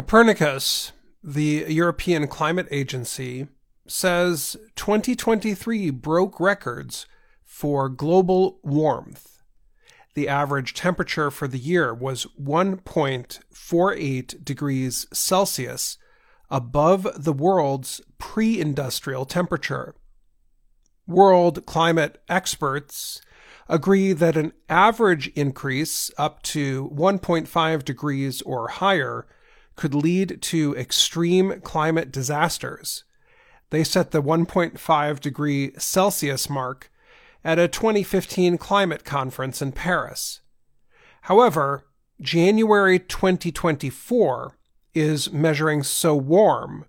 Copernicus, the European Climate Agency, says 2023 broke records for global warmth. The average temperature for the year was 1.48 degrees Celsius above the world's pre industrial temperature. World climate experts agree that an average increase up to 1.5 degrees or higher could lead to extreme climate disasters. They set the 1.5 degree Celsius mark at a 2015 climate conference in Paris. However, January 2024 is measuring so warm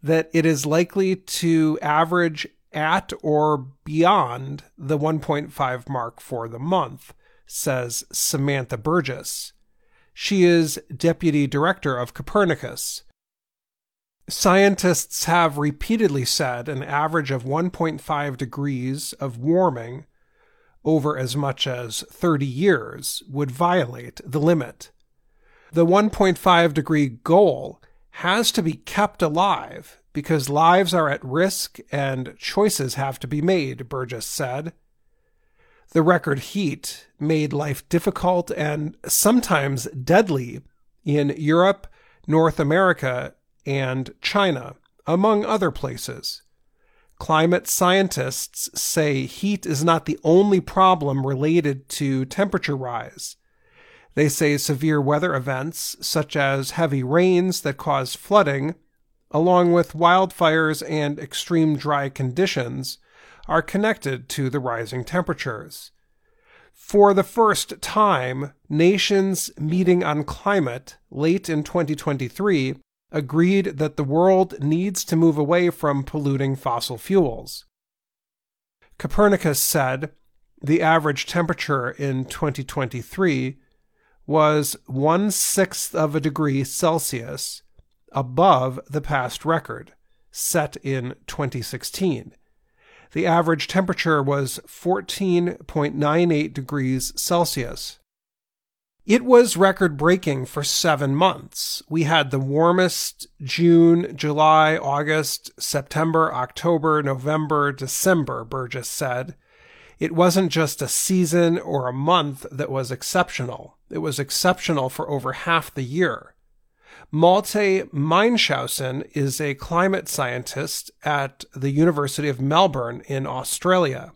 that it is likely to average at or beyond the 1.5 mark for the month, says Samantha Burgess. She is deputy director of Copernicus. Scientists have repeatedly said an average of 1.5 degrees of warming over as much as 30 years would violate the limit. The 1.5 degree goal has to be kept alive because lives are at risk and choices have to be made, Burgess said. The record heat made life difficult and sometimes deadly in Europe, North America, and China, among other places. Climate scientists say heat is not the only problem related to temperature rise. They say severe weather events, such as heavy rains that cause flooding, along with wildfires and extreme dry conditions, are connected to the rising temperatures. For the first time, nations meeting on climate late in 2023 agreed that the world needs to move away from polluting fossil fuels. Copernicus said the average temperature in 2023 was one sixth of a degree Celsius above the past record, set in 2016. The average temperature was 14.98 degrees Celsius. It was record breaking for seven months. We had the warmest June, July, August, September, October, November, December, Burgess said. It wasn't just a season or a month that was exceptional. It was exceptional for over half the year. Malte Meinshausen is a climate scientist at the University of Melbourne in Australia.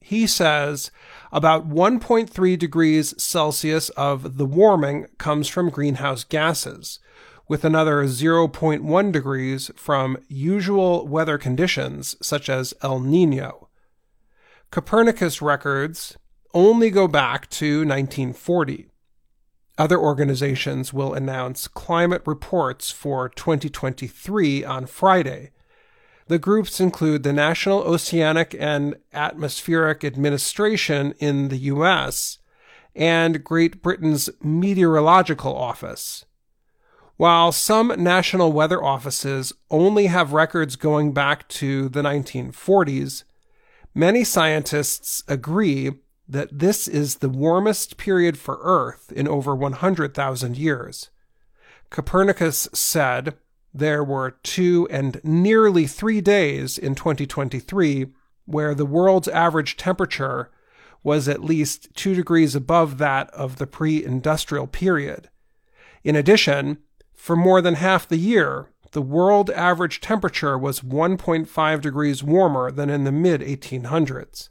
He says about 1.3 degrees Celsius of the warming comes from greenhouse gases, with another 0.1 degrees from usual weather conditions such as El Nino. Copernicus records only go back to 1940. Other organizations will announce climate reports for 2023 on Friday. The groups include the National Oceanic and Atmospheric Administration in the US and Great Britain's Meteorological Office. While some national weather offices only have records going back to the 1940s, many scientists agree that this is the warmest period for Earth in over 100,000 years. Copernicus said there were two and nearly three days in 2023 where the world's average temperature was at least two degrees above that of the pre industrial period. In addition, for more than half the year, the world average temperature was 1.5 degrees warmer than in the mid 1800s.